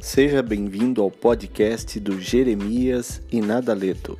Seja bem-vindo ao podcast do Jeremias e Nadaleto.